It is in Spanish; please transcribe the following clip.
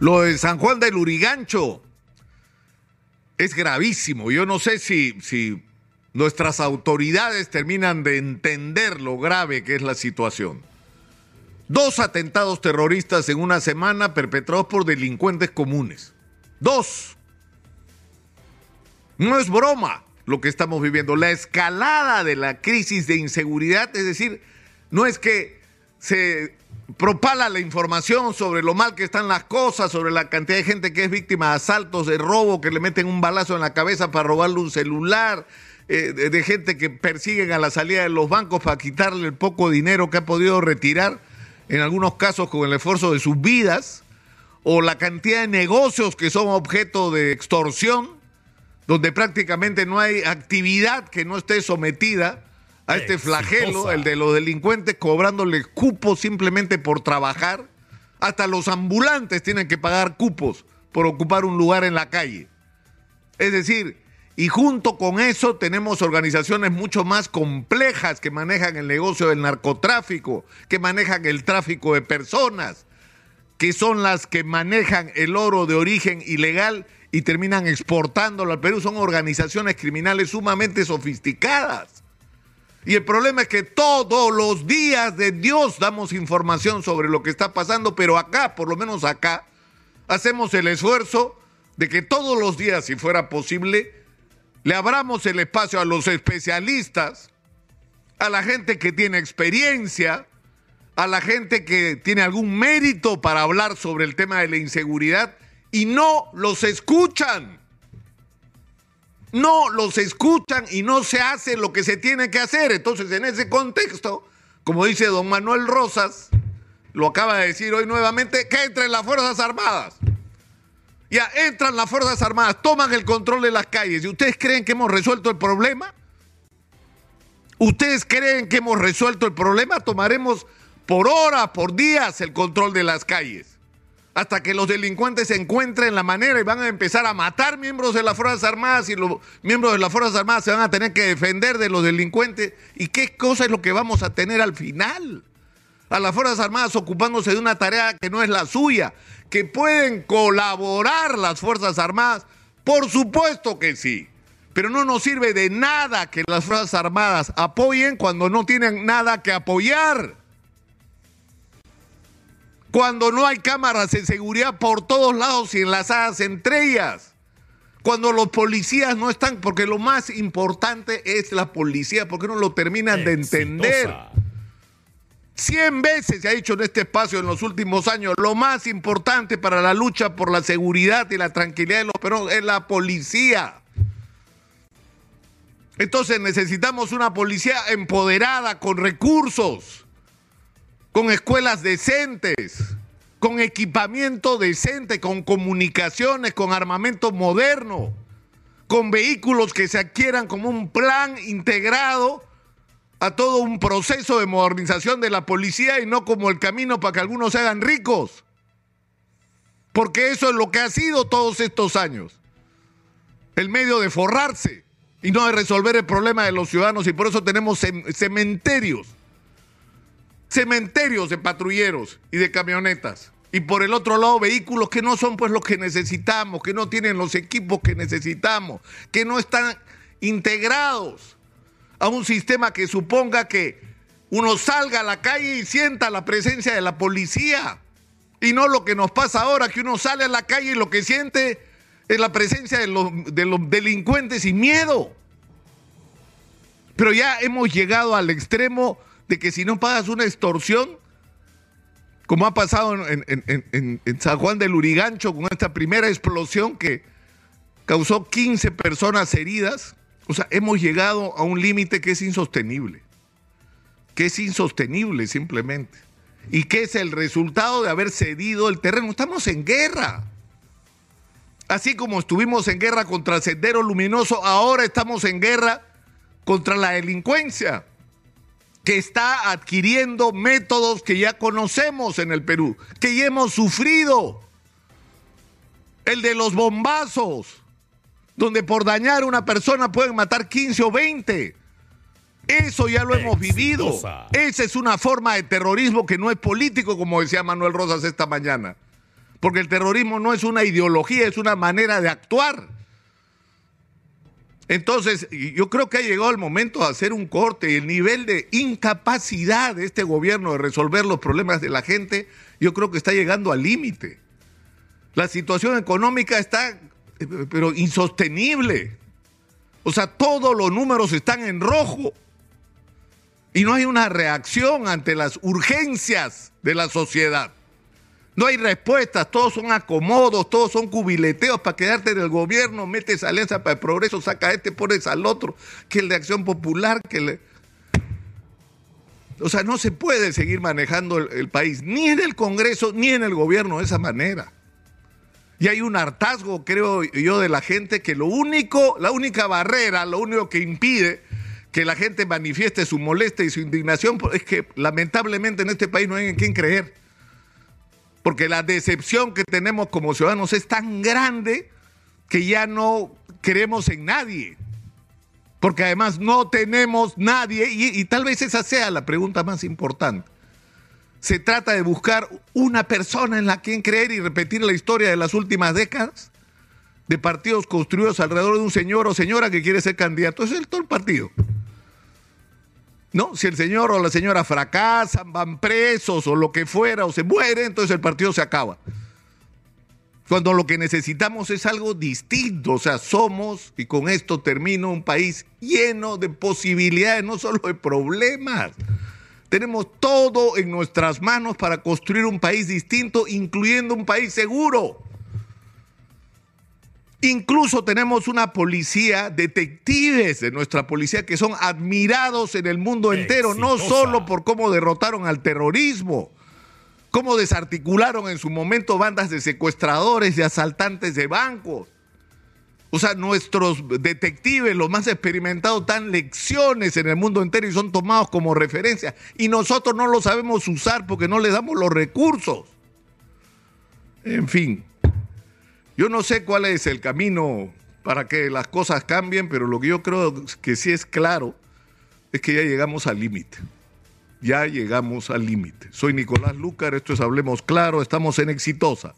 Lo de San Juan del Urigancho es gravísimo. Yo no sé si, si nuestras autoridades terminan de entender lo grave que es la situación. Dos atentados terroristas en una semana perpetrados por delincuentes comunes. Dos. No es broma lo que estamos viviendo. La escalada de la crisis de inseguridad, es decir, no es que se propala la información sobre lo mal que están las cosas, sobre la cantidad de gente que es víctima de asaltos, de robo, que le meten un balazo en la cabeza para robarle un celular, eh, de, de, gente que persiguen a la salida de los bancos para quitarle el poco dinero que ha podido retirar, en algunos casos con el esfuerzo de sus vidas, o la cantidad de negocios que son objeto de extorsión, donde prácticamente no hay actividad que no esté sometida a este flagelo, el de los delincuentes cobrándole cupos simplemente por trabajar. Hasta los ambulantes tienen que pagar cupos por ocupar un lugar en la calle. Es decir, y junto con eso tenemos organizaciones mucho más complejas que manejan el negocio del narcotráfico, que manejan el tráfico de personas, que son las que manejan el oro de origen ilegal y terminan exportándolo al Perú. Son organizaciones criminales sumamente sofisticadas. Y el problema es que todos los días de Dios damos información sobre lo que está pasando, pero acá, por lo menos acá, hacemos el esfuerzo de que todos los días, si fuera posible, le abramos el espacio a los especialistas, a la gente que tiene experiencia, a la gente que tiene algún mérito para hablar sobre el tema de la inseguridad y no los escuchan no los escuchan y no se hace lo que se tiene que hacer. Entonces, en ese contexto, como dice don Manuel Rosas, lo acaba de decir hoy nuevamente, que entren las Fuerzas Armadas. Ya entran las Fuerzas Armadas, toman el control de las calles. ¿Y ustedes creen que hemos resuelto el problema? ¿Ustedes creen que hemos resuelto el problema? Tomaremos por horas, por días el control de las calles hasta que los delincuentes encuentren la manera y van a empezar a matar miembros de las Fuerzas Armadas y los miembros de las Fuerzas Armadas se van a tener que defender de los delincuentes. ¿Y qué cosa es lo que vamos a tener al final? A las Fuerzas Armadas ocupándose de una tarea que no es la suya, que pueden colaborar las Fuerzas Armadas, por supuesto que sí. Pero no nos sirve de nada que las Fuerzas Armadas apoyen cuando no tienen nada que apoyar cuando no hay cámaras de seguridad por todos lados y enlazadas entre ellas, cuando los policías no están, porque lo más importante es la policía, porque no lo terminan de entender. Cien veces se ha dicho en este espacio en los últimos años, lo más importante para la lucha por la seguridad y la tranquilidad de los peruanos es la policía. Entonces necesitamos una policía empoderada, con recursos con escuelas decentes, con equipamiento decente, con comunicaciones, con armamento moderno, con vehículos que se adquieran como un plan integrado a todo un proceso de modernización de la policía y no como el camino para que algunos se hagan ricos. Porque eso es lo que ha sido todos estos años. El medio de forrarse y no de resolver el problema de los ciudadanos y por eso tenemos cementerios cementerios de patrulleros y de camionetas. Y por el otro lado, vehículos que no son pues los que necesitamos, que no tienen los equipos que necesitamos, que no están integrados a un sistema que suponga que uno salga a la calle y sienta la presencia de la policía. Y no lo que nos pasa ahora, que uno sale a la calle y lo que siente es la presencia de los, de los delincuentes y miedo. Pero ya hemos llegado al extremo de que si no pagas una extorsión, como ha pasado en, San Juan del Urigancho con esta primera explosión que causó 15 personas heridas, o sea, hemos llegado a un límite que es insostenible, que es insostenible simplemente, y que es el resultado de haber cedido el terreno. Estamos en guerra. Así como estuvimos en guerra contra Sendero Luminoso, ahora estamos en guerra contra la delincuencia que está adquiriendo métodos que ya conocemos en el Perú, que ya hemos sufrido. El de los bombazos, donde por dañar a una persona pueden matar 15 o 20. Eso ya lo hemos vivido. Esa es una forma de terrorismo que no es político, como decía Manuel Rosas esta mañana. porque el terrorismo no es una ideología, es una manera de actuar. Entonces, yo creo que ha llegado el momento de hacer un corte. El nivel de incapacidad de este gobierno de resolver los problemas de la gente, yo creo que está llegando al límite. La situación económica está, pero insostenible. O sea, todos los números están en rojo. Y no hay una reacción ante las urgencias de la sociedad. No hay respuestas, todos son acomodos, todos son cubileteos para quedarte en el gobierno, metes alianza para el progreso, saca a este, pones al otro, que el de acción popular, que le... O sea, no se puede seguir manejando el, el país, ni en el Congreso, ni en el gobierno de esa manera. Y hay un hartazgo, creo yo, de la gente que lo único, la única barrera, lo único que impide que la gente manifieste su molestia y su indignación es que lamentablemente en este país no hay en quién creer porque la decepción que tenemos como ciudadanos es tan grande que ya no creemos en nadie. Porque además no tenemos nadie, y, tal vez esa sea la pregunta más importante. Se trata de buscar una persona en la quien creer y repetir la historia de las últimas décadas de partidos construidos alrededor de un señor o señora que quiere ser candidato. Es el todo el partido. ¿No? Si el señor o la señora fracasan, van presos o lo que fuera, o se mueren, entonces el partido se acaba. Cuando lo que necesitamos es algo distinto, o sea, somos, y con esto termino, un país lleno de posibilidades, no solo de problemas. Tenemos todo en nuestras manos para construir un país distinto, incluyendo un país seguro. Incluso tenemos una policía, detectives de nuestra policía que son admirados en el mundo entero, no solo por cómo derrotaron al terrorismo, cómo desarticularon en su momento bandas de secuestradores y asaltantes de bancos. O sea, nuestros detectives, los más experimentados, dan lecciones en el mundo entero y son tomados como referencia. Y nosotros no lo sabemos usar porque no les damos los recursos. En fin, yo no sé cuál es el camino para que las cosas cambien, pero lo que yo creo que sí es claro es que ya llegamos al límite. Ya llegamos al límite. Soy Nicolás Lucar, esto es Hablemos Claro, estamos en Exitosa